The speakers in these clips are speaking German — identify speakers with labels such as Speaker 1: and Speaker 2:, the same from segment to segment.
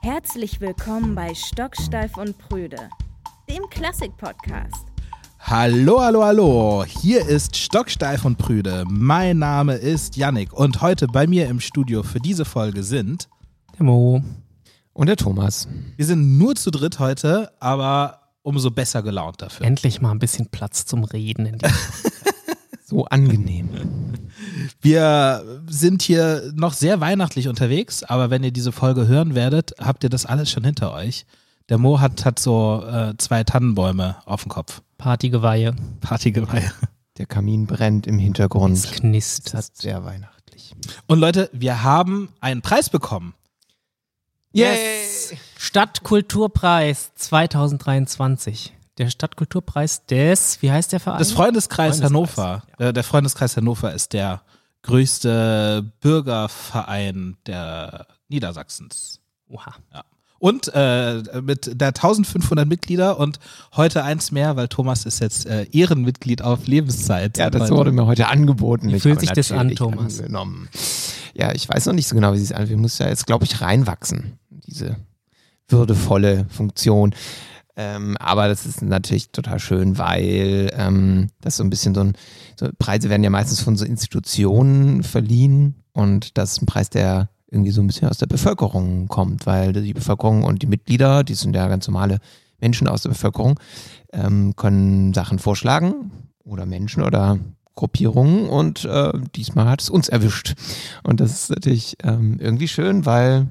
Speaker 1: Herzlich willkommen bei Stocksteif und Prüde, dem Klassik-Podcast.
Speaker 2: Hallo, hallo, hallo. Hier ist Stocksteif und Prüde. Mein Name ist Yannick und heute bei mir im Studio für diese Folge sind
Speaker 3: der Mo
Speaker 4: und der Thomas.
Speaker 2: Wir sind nur zu dritt heute, aber umso besser gelaunt dafür.
Speaker 3: Endlich mal ein bisschen Platz zum Reden. In
Speaker 4: so angenehm.
Speaker 2: Wir sind hier noch sehr weihnachtlich unterwegs, aber wenn ihr diese Folge hören werdet, habt ihr das alles schon hinter euch. Der Mo hat, hat so äh, zwei Tannenbäume auf dem Kopf.
Speaker 3: Partygeweihe.
Speaker 2: Partygeweihe.
Speaker 4: Der Kamin brennt im Hintergrund.
Speaker 3: Es knistert.
Speaker 4: Sehr weihnachtlich.
Speaker 2: Und Leute, wir haben einen Preis bekommen.
Speaker 3: Yes! Stadtkulturpreis 2023 der Stadtkulturpreis des, wie heißt der Verein?
Speaker 2: Des Freundeskreis, Freundeskreis Hannover. Ja. Der Freundeskreis Hannover ist der größte Bürgerverein der Niedersachsens.
Speaker 3: Oha.
Speaker 2: Ja. Und äh, mit der 1500 Mitglieder und heute eins mehr, weil Thomas ist jetzt äh, Ehrenmitglied auf Lebenszeit.
Speaker 4: Ja, das wurde mir heute angeboten.
Speaker 3: Wie fühlt sich das an, Thomas?
Speaker 4: Angenommen. Ja, ich weiß noch nicht so genau, wie es sich anfühlt. Ich muss ja jetzt, glaube ich, reinwachsen, diese würdevolle Funktion. Ähm, aber das ist natürlich total schön, weil ähm, das so ein bisschen so ein, so Preise werden ja meistens von so Institutionen verliehen und das ist ein Preis, der irgendwie so ein bisschen aus der Bevölkerung kommt, weil die Bevölkerung und die Mitglieder, die sind ja ganz normale Menschen aus der Bevölkerung, ähm, können Sachen vorschlagen oder Menschen oder Gruppierungen und äh, diesmal hat es uns erwischt. Und das ist natürlich ähm, irgendwie schön, weil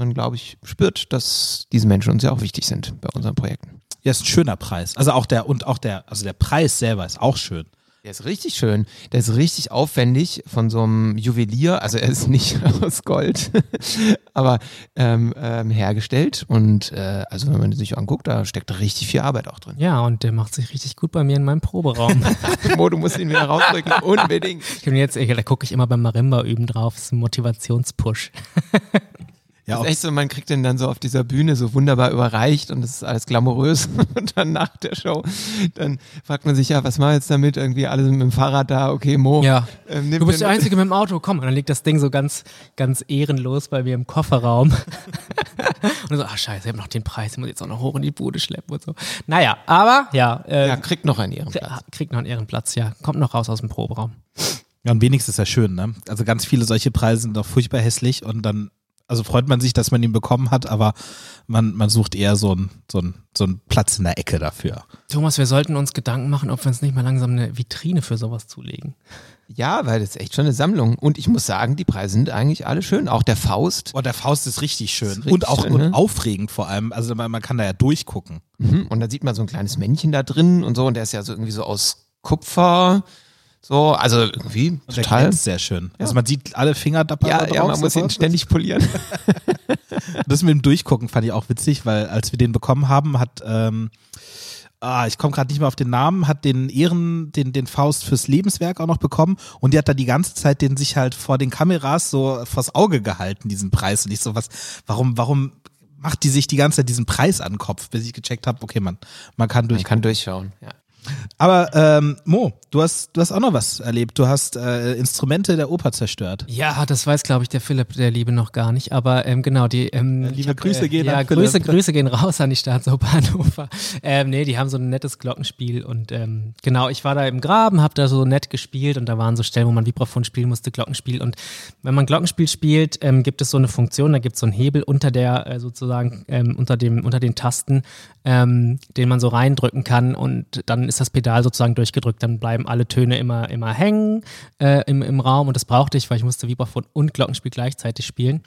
Speaker 4: man, glaube ich, spürt, dass diese Menschen uns ja auch wichtig sind bei unseren Projekten.
Speaker 2: Ja, ist ein schöner Preis. Also auch der, und auch der, also der Preis selber ist auch schön.
Speaker 4: Der ist richtig schön. Der ist richtig aufwendig von so einem Juwelier. Also er ist nicht aus Gold, aber ähm, ähm, hergestellt. Und äh, also wenn man sich anguckt, da steckt richtig viel Arbeit auch drin.
Speaker 3: Ja, und der macht sich richtig gut bei mir in meinem Proberaum.
Speaker 4: Mo, du musst ihn wieder rausdrücken. Unbedingt.
Speaker 3: Ich bin jetzt, da gucke ich immer beim Marimba üben drauf. Das ist ein Motivationspush.
Speaker 4: Ja, das ist echt so, man kriegt den dann so auf dieser Bühne so wunderbar überreicht und das ist alles glamourös. Und dann nach der Show, dann fragt man sich, ja, was machen wir jetzt damit? Irgendwie alle sind mit dem Fahrrad da, okay, Mo.
Speaker 3: Ja. Ähm, du bist der Einzige mit dem Auto, komm. Und dann liegt das Ding so ganz, ganz ehrenlos bei mir im Kofferraum. und so, ach scheiße, ich habe noch den Preis, ich muss jetzt auch noch hoch in die Bude schleppen und so. Naja, aber ja.
Speaker 4: Äh, ja, kriegt noch einen Ehrenplatz.
Speaker 3: Kriegt noch einen Ehrenplatz, ja. Kommt noch raus aus dem Proberaum.
Speaker 2: Ja, und wenigstens ist ja schön, ne? Also ganz viele solche Preise sind doch furchtbar hässlich und dann also freut man sich, dass man ihn bekommen hat, aber man, man sucht eher so einen so so einen Platz in der Ecke dafür.
Speaker 3: Thomas, wir sollten uns Gedanken machen, ob wir uns nicht mal langsam eine Vitrine für sowas zulegen.
Speaker 4: Ja, weil das ist echt schon eine Sammlung. Und ich muss sagen, die Preise sind eigentlich alle schön. Auch der Faust.
Speaker 2: Oh, der Faust ist richtig schön. Ist richtig und auch schön, ne? aufregend vor allem. Also man, man kann da ja durchgucken.
Speaker 4: Mhm. Und da sieht man so ein kleines Männchen da drin und so. Und der ist ja so irgendwie so aus Kupfer so, also irgendwie
Speaker 2: und total. sehr schön. Ja. Also man sieht alle Finger dabei.
Speaker 4: Ja, ja, man muss ihn ständig polieren.
Speaker 2: das mit dem Durchgucken fand ich auch witzig, weil als wir den bekommen haben, hat ähm, ah, ich komme gerade nicht mehr auf den Namen, hat den Ehren, den, den Faust fürs Lebenswerk auch noch bekommen und die hat da die ganze Zeit den sich halt vor den Kameras so vors Auge gehalten, diesen Preis. Und ich so was, warum, warum macht die sich die ganze Zeit diesen Preis an den Kopf, bis ich gecheckt habe, okay, man, man kann durch.
Speaker 4: Man kann durchschauen, ja.
Speaker 2: Aber ähm, Mo, du hast, du hast auch noch was erlebt. Du hast äh, Instrumente der Oper zerstört.
Speaker 3: Ja, das weiß, glaube ich, der Philipp, der Liebe noch gar nicht. Aber ähm, genau, die ähm,
Speaker 2: Liebe hab, Grüße gehen
Speaker 3: äh, ja, Grüße, Grüße gehen raus an die Staatsoper Hannover. Ähm, nee, die haben so ein nettes Glockenspiel und ähm, genau, ich war da im Graben, habe da so nett gespielt und da waren so Stellen, wo man Vibraphon spielen musste, Glockenspiel. Und wenn man Glockenspiel spielt, ähm, gibt es so eine Funktion, da gibt es so einen Hebel unter der äh, sozusagen ähm, unter dem unter den Tasten, ähm, den man so reindrücken kann und dann ist das Pedal sozusagen durchgedrückt, dann bleiben alle Töne immer, immer hängen äh, im, im Raum und das brauchte ich, weil ich musste Vibraphon und Glockenspiel gleichzeitig spielen.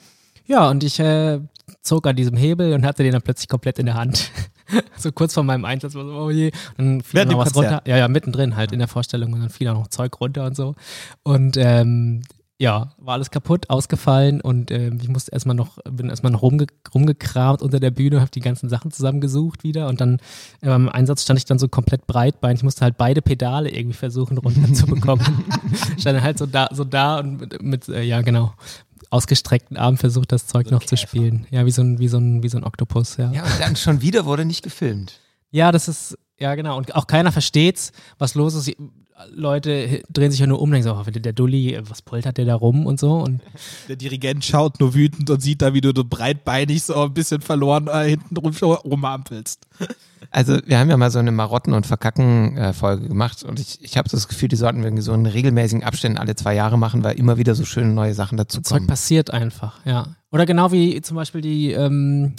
Speaker 3: Ja, und ich äh, zog an diesem Hebel und hatte den dann plötzlich komplett in der Hand. so kurz vor meinem Einsatz war so, oh je. Und dann fiel noch was Konzert. runter. Ja, ja, mittendrin halt in der Vorstellung und dann fiel auch noch Zeug runter und so. Und ähm, ja, war alles kaputt, ausgefallen und äh, ich musste erstmal noch, bin erstmal noch rumge rumgekramt unter der Bühne, habe die ganzen Sachen zusammengesucht wieder und dann äh, beim Einsatz stand ich dann so komplett breitbein. Ich musste halt beide Pedale irgendwie versuchen runterzubekommen. stand halt so da, so da und mit, mit äh, ja genau, ausgestreckten Armen versucht, das Zeug so noch zu spielen. Ja, wie so ein, wie so ein, wie so ein Oktopus, ja.
Speaker 4: Ja, und dann schon wieder wurde nicht gefilmt.
Speaker 3: Ja, das ist, ja genau. Und auch keiner versteht's, was los ist Leute drehen sich ja nur um, denken so, oh, der Dulli, was poltert der da rum und so. Und
Speaker 2: der Dirigent schaut nur wütend und sieht da, wie du so breitbeinig so ein bisschen verloren äh, hinten rum rumampelst.
Speaker 4: Also wir haben ja mal so eine Marotten- und Verkacken-Folge gemacht und ich, ich habe das Gefühl, die sollten wir so in regelmäßigen Abständen alle zwei Jahre machen, weil immer wieder so schöne neue Sachen dazu kommen.
Speaker 3: Zeug passiert einfach, ja. Oder genau wie zum Beispiel die ähm,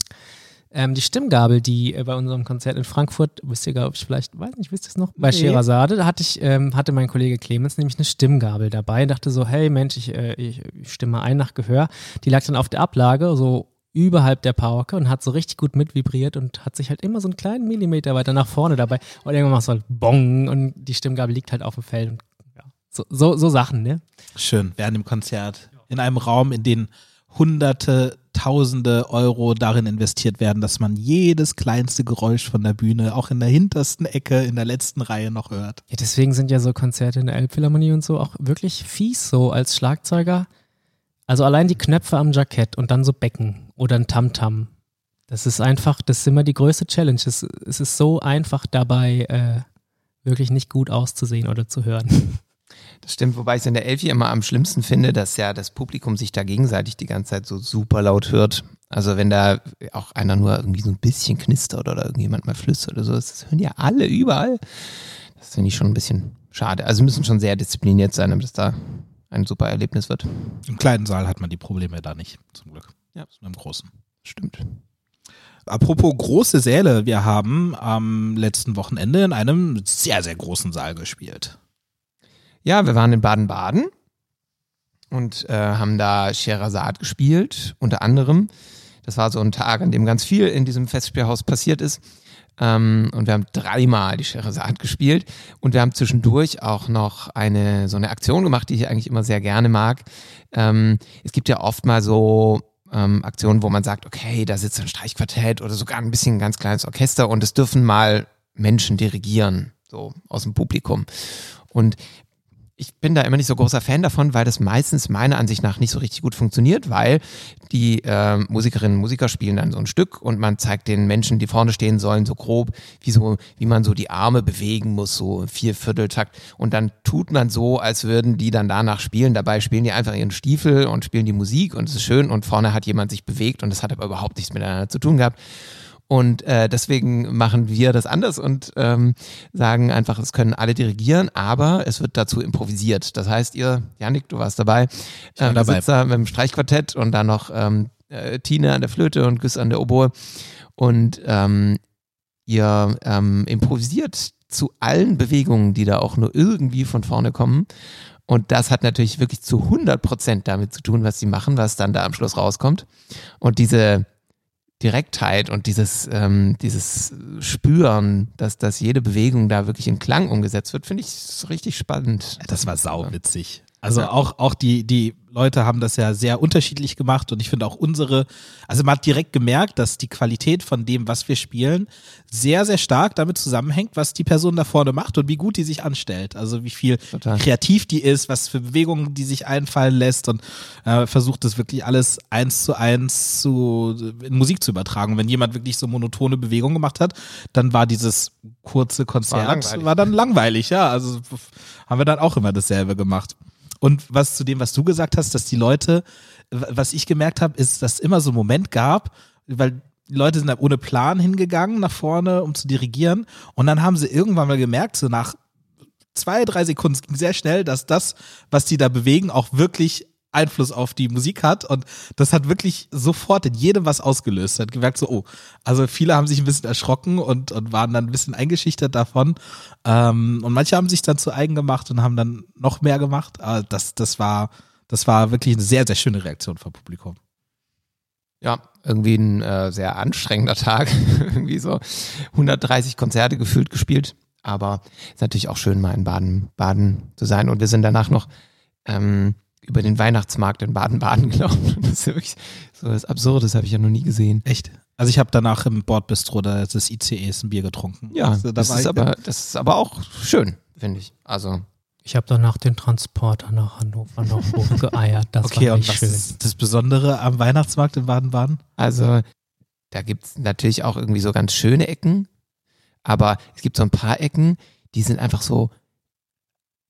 Speaker 3: ähm, die Stimmgabel, die äh, bei unserem Konzert in Frankfurt, wisst ihr, glaube ich, vielleicht, weiß nicht, wisst ihr es noch? Bei nee. Scheherazade, da hatte ich, ähm, hatte mein Kollege Clemens nämlich eine Stimmgabel dabei und dachte so, hey Mensch, ich, äh, ich, ich stimme ein nach Gehör. Die lag dann auf der Ablage, so überhalb der Pauke und hat so richtig gut mitvibriert und hat sich halt immer so einen kleinen Millimeter weiter nach vorne dabei. Und irgendwann machst du halt Bong und die Stimmgabel liegt halt auf dem Feld. Und, ja, so, so, so Sachen, ne?
Speaker 2: Schön, während dem Konzert. In einem Raum, in dem hunderte, tausende Euro darin investiert werden, dass man jedes kleinste Geräusch von der Bühne auch in der hintersten Ecke, in der letzten Reihe noch hört.
Speaker 3: Ja, deswegen sind ja so Konzerte in der Elbphilharmonie und so auch wirklich fies so als Schlagzeuger. Also allein die Knöpfe am Jackett und dann so Becken oder ein Tamtam. Das ist einfach, das ist immer die größte Challenge. Es, es ist so einfach dabei, äh, wirklich nicht gut auszusehen oder zu hören.
Speaker 4: Das stimmt, wobei ich es in der Elfi immer am schlimmsten finde, dass ja das Publikum sich da gegenseitig die ganze Zeit so super laut hört. Also wenn da auch einer nur irgendwie so ein bisschen knistert oder irgendjemand mal flüstert oder so, das hören ja alle überall. Das finde ich schon ein bisschen schade. Also müssen schon sehr diszipliniert sein, damit es da ein super Erlebnis wird.
Speaker 2: Im kleinen Saal hat man die Probleme da nicht, zum Glück.
Speaker 4: Ja.
Speaker 2: Nur im großen.
Speaker 4: Stimmt.
Speaker 2: Apropos große Säle, wir haben am letzten Wochenende in einem sehr, sehr großen Saal gespielt.
Speaker 4: Ja, wir waren in Baden-Baden und äh, haben da Scheherazade gespielt, unter anderem. Das war so ein Tag, an dem ganz viel in diesem Festspielhaus passiert ist. Ähm, und wir haben dreimal die Scheherazade gespielt und wir haben zwischendurch auch noch eine so eine Aktion gemacht, die ich eigentlich immer sehr gerne mag. Ähm, es gibt ja oft mal so ähm, Aktionen, wo man sagt, okay, da sitzt ein Streichquartett oder sogar ein bisschen ein ganz kleines Orchester und es dürfen mal Menschen dirigieren, so aus dem Publikum. Und ich bin da immer nicht so großer Fan davon, weil das meistens meiner Ansicht nach nicht so richtig gut funktioniert, weil die äh, Musikerinnen und Musiker spielen dann so ein Stück und man zeigt den Menschen, die vorne stehen sollen, so grob, wie so, wie man so die Arme bewegen muss, so vier Vierteltakt. Und dann tut man so, als würden die dann danach spielen. Dabei spielen die einfach ihren Stiefel und spielen die Musik und es ist schön und vorne hat jemand sich bewegt und das hat aber überhaupt nichts miteinander zu tun gehabt. Und äh, deswegen machen wir das anders und ähm, sagen einfach, es können alle dirigieren, aber es wird dazu improvisiert. Das heißt, ihr, Janik, du warst dabei, äh, dabei. sitzt da mit dem Streichquartett und dann noch ähm, äh, Tine an der Flöte und Güss an der Oboe. Und ähm, ihr ähm, improvisiert zu allen Bewegungen, die da auch nur irgendwie von vorne kommen. Und das hat natürlich wirklich zu 100 Prozent damit zu tun, was sie machen, was dann da am Schluss rauskommt. Und diese Direktheit und dieses, ähm, dieses Spüren, dass, dass jede Bewegung da wirklich in Klang umgesetzt wird, finde ich richtig spannend.
Speaker 2: Das war sauwitzig. Also ja. auch, auch die, die Leute haben das ja sehr unterschiedlich gemacht und ich finde auch unsere, also man hat direkt gemerkt, dass die Qualität von dem, was wir spielen, sehr, sehr stark damit zusammenhängt, was die Person da vorne macht und wie gut die sich anstellt. Also wie viel Total. kreativ die ist, was für Bewegungen die sich einfallen lässt und äh, versucht das wirklich alles eins zu eins zu, in Musik zu übertragen. wenn jemand wirklich so monotone Bewegungen gemacht hat, dann war dieses kurze Konzert, war, war dann langweilig, ja. Also haben wir dann auch immer dasselbe gemacht. Und was zu dem, was du gesagt hast, dass die Leute, was ich gemerkt habe, ist, dass es immer so einen Moment gab, weil die Leute sind ohne Plan hingegangen nach vorne, um zu dirigieren. Und dann haben sie irgendwann mal gemerkt, so nach zwei, drei Sekunden, es ging sehr schnell, dass das, was die da bewegen, auch wirklich Einfluss auf die Musik hat und das hat wirklich sofort in jedem was ausgelöst. Hat gemerkt so, oh, also viele haben sich ein bisschen erschrocken und, und waren dann ein bisschen eingeschüchtert davon ähm, und manche haben sich dann zu eigen gemacht und haben dann noch mehr gemacht. Aber das, das war, das war wirklich eine sehr, sehr schöne Reaktion vom Publikum.
Speaker 4: Ja, irgendwie ein äh, sehr anstrengender Tag. irgendwie so 130 Konzerte gefühlt gespielt. Aber ist natürlich auch schön, mal in Baden, Baden zu sein. Und wir sind danach noch ähm, über den Weihnachtsmarkt in Baden-Baden gelaufen. Das ist ja wirklich so was Absurdes, habe ich ja noch nie gesehen.
Speaker 2: Echt? Also ich habe danach im Bordbistro des ICEs ein Bier getrunken.
Speaker 4: Ja, also, da das, ist aber, das ist aber auch schön, finde ich. Also
Speaker 3: ich habe danach den Transporter nach Hannover noch hochgeeiert. Das okay, war und was schön. ist
Speaker 2: das Besondere am Weihnachtsmarkt in Baden-Baden?
Speaker 4: Also da gibt es natürlich auch irgendwie so ganz schöne Ecken, aber es gibt so ein paar Ecken, die sind einfach so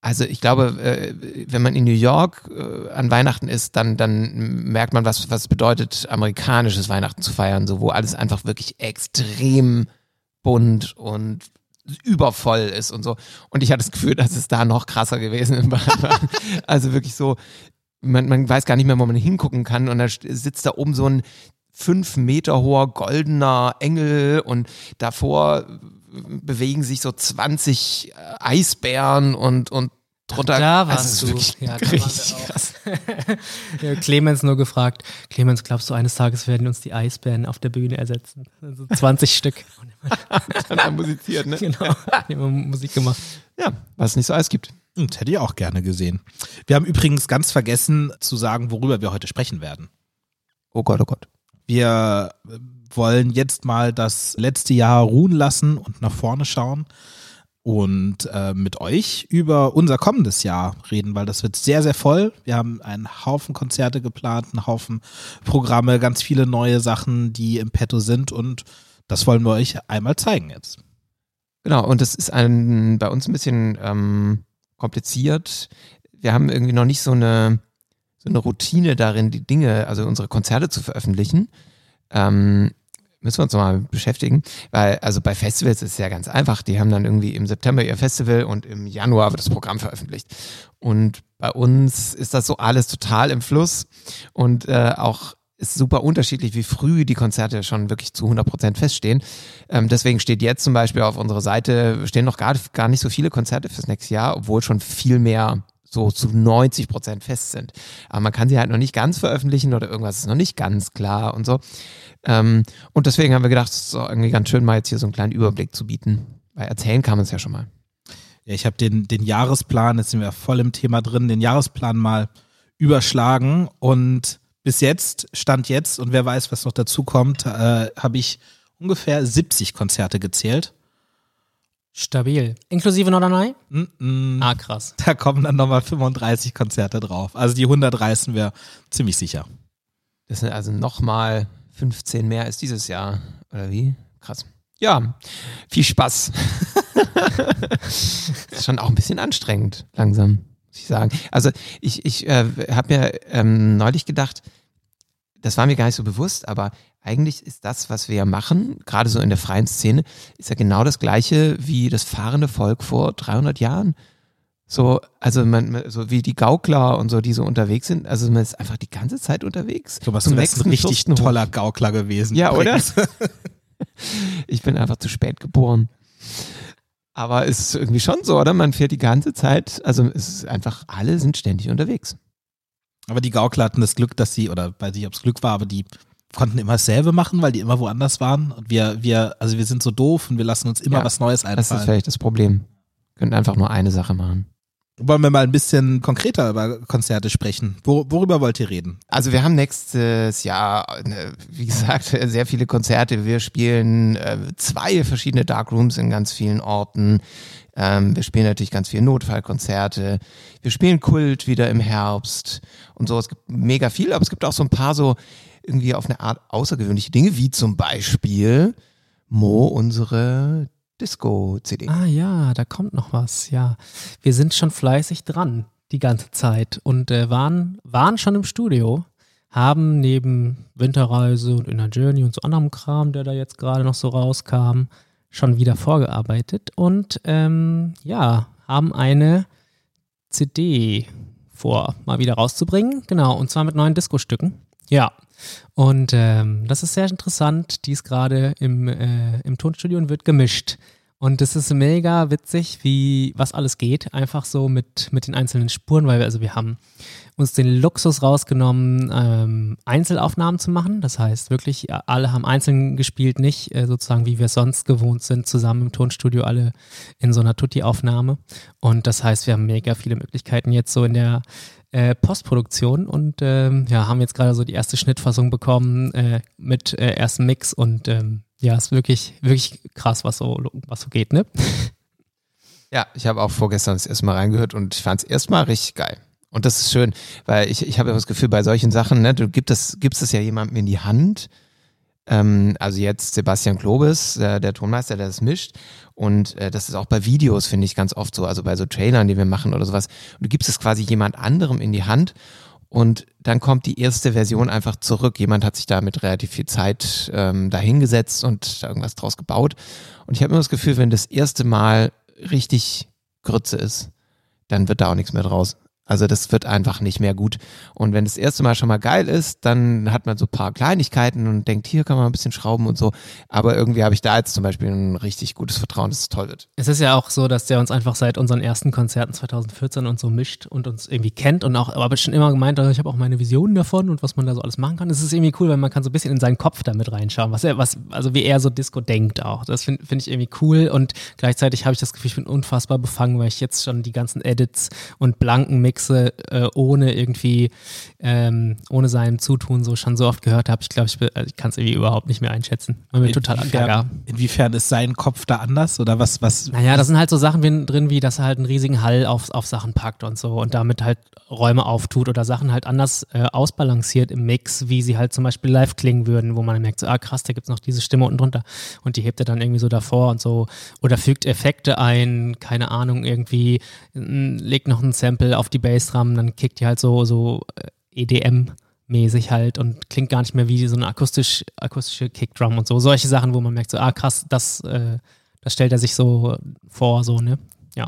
Speaker 4: Also ich glaube, äh, wenn man in New York äh, an Weihnachten ist, dann, dann merkt man, was, was bedeutet, amerikanisches Weihnachten zu feiern, so wo alles einfach wirklich extrem bunt und übervoll ist und so. Und ich hatte das Gefühl, dass es da noch krasser gewesen war. Also wirklich so, man, man weiß gar nicht mehr, wo man hingucken kann. Und da sitzt da oben so ein fünf Meter hoher goldener Engel und davor bewegen sich so 20 äh, Eisbären und, und drunter.
Speaker 3: Da warst also du. Ja, da richtig krass. ja, Clemens nur gefragt, Clemens, glaubst du, eines Tages werden uns die Eisbären auf der Bühne ersetzen? Also 20 Stück.
Speaker 4: Dann haben musiziert, ne?
Speaker 3: Genau, haben Musik gemacht.
Speaker 4: Ja, was es nicht so alles gibt.
Speaker 2: Das hätte ich auch gerne gesehen. Wir haben übrigens ganz vergessen zu sagen, worüber wir heute sprechen werden.
Speaker 4: Oh Gott, oh Gott.
Speaker 2: Wir wollen jetzt mal das letzte Jahr ruhen lassen und nach vorne schauen und äh, mit euch über unser kommendes Jahr reden, weil das wird sehr, sehr voll. Wir haben einen Haufen Konzerte geplant, einen Haufen Programme, ganz viele neue Sachen, die im Petto sind und das wollen wir euch einmal zeigen jetzt.
Speaker 4: Genau, und das ist ein, bei uns ein bisschen ähm, kompliziert. Wir haben irgendwie noch nicht so eine, so eine Routine darin, die Dinge, also unsere Konzerte zu veröffentlichen. Ähm, müssen wir uns nochmal beschäftigen, weil also bei Festivals ist es ja ganz einfach. Die haben dann irgendwie im September ihr Festival und im Januar wird das Programm veröffentlicht. Und bei uns ist das so alles total im Fluss und äh, auch ist super unterschiedlich, wie früh die Konzerte schon wirklich zu 100 Prozent feststehen. Ähm, deswegen steht jetzt zum Beispiel auf unserer Seite, stehen noch gar, gar nicht so viele Konzerte fürs nächste Jahr, obwohl schon viel mehr so zu 90 Prozent fest sind. Aber man kann sie halt noch nicht ganz veröffentlichen oder irgendwas ist noch nicht ganz klar und so. Ähm, und deswegen haben wir gedacht, es ist irgendwie ganz schön, mal jetzt hier so einen kleinen Überblick zu bieten. Weil erzählen kann man es ja schon mal.
Speaker 2: Ja, ich habe den, den Jahresplan, jetzt sind wir voll im Thema drin, den Jahresplan mal überschlagen und bis jetzt, Stand jetzt und wer weiß, was noch dazu kommt, äh, habe ich ungefähr 70 Konzerte gezählt.
Speaker 3: Stabil. Inklusive Norderney?
Speaker 2: Mm -mm.
Speaker 3: Ah, krass.
Speaker 2: Da kommen dann nochmal 35 Konzerte drauf. Also die 100 reißen wir ziemlich sicher.
Speaker 4: Das sind also nochmal 15 mehr als dieses Jahr. Oder wie? Krass. Ja, viel Spaß. ist schon auch ein bisschen anstrengend, langsam, muss ich sagen. Also ich, ich äh, habe mir ähm, neulich gedacht, das war mir gar nicht so bewusst, aber eigentlich ist das, was wir machen, gerade so in der freien Szene, ist ja genau das gleiche wie das fahrende Volk vor 300 Jahren. So, also man, so wie die Gaukler und so, die so unterwegs sind, also man ist einfach die ganze Zeit unterwegs.
Speaker 2: Thomas, du bist ein richtig toller Gaukler gewesen.
Speaker 4: Ja, oder? ich bin einfach zu spät geboren. Aber es ist irgendwie schon so, oder? Man fährt die ganze Zeit, also es ist einfach, alle sind ständig unterwegs.
Speaker 2: Aber die Gaukler hatten das Glück, dass sie, oder weiß nicht, ob es Glück war, aber die konnten immer dasselbe machen, weil die immer woanders waren. Und wir, wir, also wir sind so doof und wir lassen uns immer ja, was Neues einfallen.
Speaker 4: Das ist vielleicht das Problem. Wir können einfach nur eine Sache machen.
Speaker 2: Wollen wir mal ein bisschen konkreter über Konzerte sprechen? Wor worüber wollt ihr reden?
Speaker 4: Also wir haben nächstes Jahr, ne, wie gesagt, sehr viele Konzerte. Wir spielen äh, zwei verschiedene Darkrooms in ganz vielen Orten. Ähm, wir spielen natürlich ganz viele Notfallkonzerte. Wir spielen Kult wieder im Herbst und so. Es gibt mega viel, aber es gibt auch so ein paar so irgendwie auf eine Art außergewöhnliche Dinge, wie zum Beispiel Mo, unsere Disco-CD.
Speaker 3: Ah ja, da kommt noch was, ja. Wir sind schon fleißig dran die ganze Zeit und äh, waren, waren schon im Studio, haben neben Winterreise und Inner Journey und so anderem Kram, der da jetzt gerade noch so rauskam, schon wieder vorgearbeitet und ähm, ja, haben eine CD vor, mal wieder rauszubringen. Genau, und zwar mit neuen Disco-Stücken. Ja, und ähm, das ist sehr interessant. Die ist gerade im, äh, im Tonstudio und wird gemischt. Und das ist mega witzig, wie was alles geht, einfach so mit, mit den einzelnen Spuren, weil wir, also wir haben uns den Luxus rausgenommen, ähm, Einzelaufnahmen zu machen. Das heißt wirklich, alle haben einzeln gespielt, nicht äh, sozusagen, wie wir sonst gewohnt sind, zusammen im Tonstudio, alle in so einer Tutti-Aufnahme. Und das heißt, wir haben mega viele Möglichkeiten jetzt so in der äh, Postproduktion und ähm, ja, haben jetzt gerade so die erste Schnittfassung bekommen äh, mit äh, ersten Mix und ähm, ja, ist wirklich, wirklich krass, was so, was so geht, ne?
Speaker 4: Ja, ich habe auch vorgestern das erste Mal reingehört und ich fand es erstmal richtig geil. Und das ist schön, weil ich, ich habe ja das Gefühl, bei solchen Sachen, ne, du gibst das, gibst es ja jemandem in die Hand Ähm, also jetzt Sebastian Klobes, äh, der Tonmeister, der das mischt. Und äh, das ist auch bei Videos, finde ich, ganz oft so, also bei so Trailern, die wir machen oder sowas. Und du gibst es quasi jemand anderem in die Hand und dann kommt die erste Version einfach zurück. Jemand hat sich da mit relativ viel Zeit ähm, dahingesetzt und da irgendwas draus gebaut. Und ich habe immer das Gefühl, wenn das erste Mal richtig Grütze ist, dann wird da auch nichts mehr draus. Also das wird einfach nicht mehr gut. Und wenn das erste Mal schon mal geil ist, dann hat man so ein paar Kleinigkeiten und denkt, hier kann man ein bisschen schrauben und so. Aber irgendwie habe ich da jetzt zum Beispiel ein richtig gutes Vertrauen, dass es toll wird.
Speaker 3: Es ist ja auch so, dass der uns einfach seit unseren ersten Konzerten 2014 und so mischt und uns irgendwie kennt und auch, aber schon immer gemeint, also ich habe auch meine Visionen davon und was man da so alles machen kann. Es ist irgendwie cool, weil man kann so ein bisschen in seinen Kopf damit reinschauen, was er, was, also wie er so Disco denkt auch. Das finde find ich irgendwie cool und gleichzeitig habe ich das Gefühl, ich bin unfassbar befangen, weil ich jetzt schon die ganzen Edits und blanken Mixe äh, ohne irgendwie, ähm, ohne sein Zutun so schon so oft gehört habe. Ich glaube, ich, also ich kann es irgendwie überhaupt nicht mehr einschätzen. Man wird total gaga.
Speaker 2: Inwiefern ist sein Kopf da anders oder was? was
Speaker 3: naja, da sind halt so Sachen wie, drin, wie dass er halt einen riesigen Hall auf, auf Sachen packt und so und damit halt Räume auftut oder Sachen halt anders äh, ausbalanciert im Mix, wie sie halt zum Beispiel live klingen würden, wo man merkt, so, ah krass, da gibt es noch diese Stimme unten drunter und die hebt er dann irgendwie so davor und so oder fügt Effekte ein, keine Ahnung, irgendwie legt noch ein Sample auf die Bassdrum dann kickt die halt so, so äh, EDM-mäßig halt und klingt gar nicht mehr wie so eine akustisch, akustische Kickdrum und so. Solche Sachen, wo man merkt, so, ah krass, das, äh, das stellt er sich so vor, so, ne? Ja.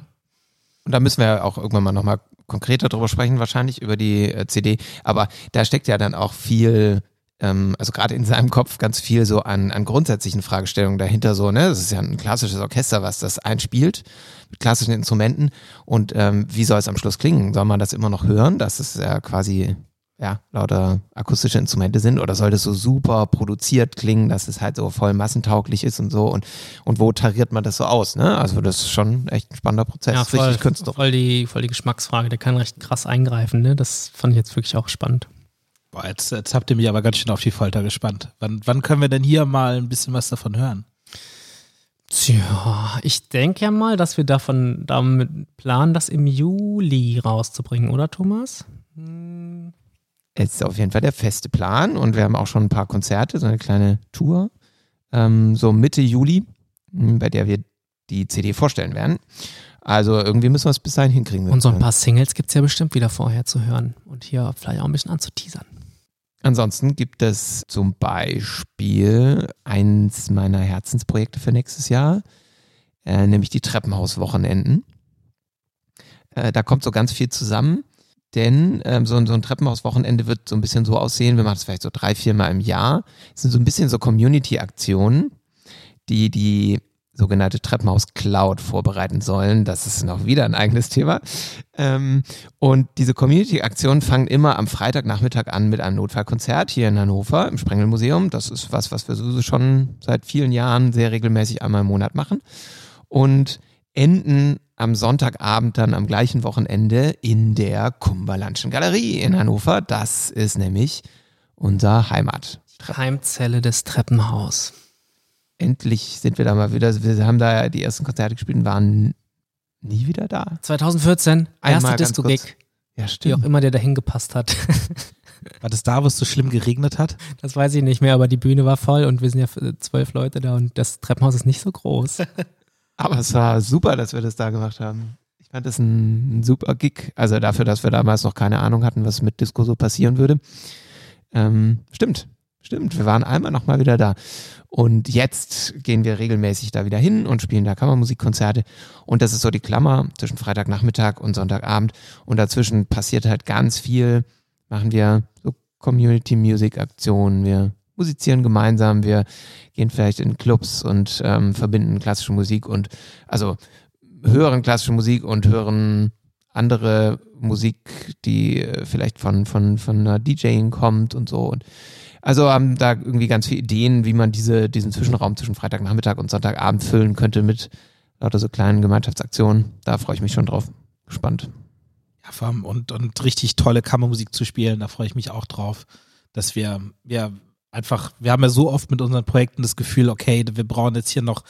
Speaker 4: Und da müssen wir auch irgendwann mal nochmal konkreter drüber sprechen, wahrscheinlich über die äh, CD. Aber da steckt ja dann auch viel ähm, also gerade in seinem Kopf ganz viel so an, an grundsätzlichen Fragestellungen dahinter so, ne? Das ist ja ein klassisches Orchester, was das einspielt mit klassischen Instrumenten. Und ähm, wie soll es am Schluss klingen? Soll man das immer noch hören, dass es ja quasi ja, lauter akustische Instrumente sind oder soll das so super produziert klingen, dass es halt so voll massentauglich ist und so und, und wo tariert man das so aus, ne? Also das ist schon echt ein spannender Prozess,
Speaker 3: ja, voll, richtig. Voll die, voll die Geschmacksfrage, der kann recht krass eingreifen, ne? Das fand ich jetzt wirklich auch spannend.
Speaker 2: Boah, jetzt, jetzt habt ihr mich aber ganz schön auf die Folter gespannt. Wann, wann können wir denn hier mal ein bisschen was davon hören?
Speaker 3: Tja, ich denke ja mal, dass wir davon damit planen, das im Juli rauszubringen, oder Thomas?
Speaker 4: Hm. Es ist auf jeden Fall der feste Plan und wir haben auch schon ein paar Konzerte, so eine kleine Tour, ähm, so Mitte Juli, hm, bei der wir die CD vorstellen werden. Also irgendwie müssen wir es bis dahin hinkriegen.
Speaker 3: Und so ein paar Singles gibt es ja bestimmt wieder vorher zu hören und hier vielleicht auch ein bisschen anzuteasern.
Speaker 4: Ansonsten gibt es zum Beispiel eins meiner Herzensprojekte für nächstes Jahr, äh, nämlich die Treppenhauswochenenden. Äh, da kommt so ganz viel zusammen, denn ähm, so, so, ein Treppenhauswochenende wird so ein bisschen so aussehen, wir machen das vielleicht so drei, vier Mal im Jahr. Es sind so ein bisschen so Community-Aktionen, die die sogenannte Treppenhaus-Cloud vorbereiten sollen. Das ist noch wieder ein eigenes Thema. Ähm, und diese Community-Aktionen fangen immer am Freitagnachmittag an mit einem Notfallkonzert hier in Hannover im Sprengelmuseum. Das ist was, was wir so schon seit vielen Jahren sehr regelmäßig einmal im Monat machen. Und enden am Sonntagabend dann am gleichen Wochenende in der Kumberlandschen Galerie in Hannover. Das ist nämlich unser Heimat.
Speaker 3: Heimzelle des Treppenhaus
Speaker 4: endlich sind wir da mal wieder. Wir haben da die ersten Konzerte gespielt und waren nie wieder da.
Speaker 3: 2014, erste Disco-Gig.
Speaker 4: Ja, stimmt.
Speaker 3: Wie auch immer der da hingepasst hat.
Speaker 2: War das da, wo es so schlimm geregnet hat?
Speaker 3: Das weiß ich nicht mehr, aber die Bühne war voll und wir sind ja zwölf Leute da und das Treppenhaus ist nicht so groß.
Speaker 4: aber es war super, dass wir das da gemacht haben. Ich fand das ein, ein super Gig. Also dafür, dass wir damals noch keine Ahnung hatten, was mit Disco so passieren würde. Ähm, stimmt, stimmt. Wir waren einmal nochmal wieder da. Und jetzt gehen wir regelmäßig da wieder hin und spielen da Kammermusikkonzerte. Und das ist so die Klammer zwischen Freitagnachmittag und Sonntagabend. Und dazwischen passiert halt ganz viel. Machen wir so Community Music Aktionen. Wir musizieren gemeinsam. Wir gehen vielleicht in Clubs und ähm, verbinden klassische Musik und also hören klassische Musik und hören andere Musik, die äh, vielleicht von, von, von einer DJing kommt und so. Und also haben da irgendwie ganz viele Ideen, wie man diese, diesen Zwischenraum zwischen Freitagnachmittag und Sonntagabend füllen könnte mit lauter so kleinen Gemeinschaftsaktionen. Da freue ich mich schon drauf. Gespannt.
Speaker 2: Ja, und, und richtig tolle Kammermusik zu spielen, da freue ich mich auch drauf, dass wir, ja, einfach, wir haben ja so oft mit unseren Projekten das Gefühl, okay, wir brauchen jetzt hier noch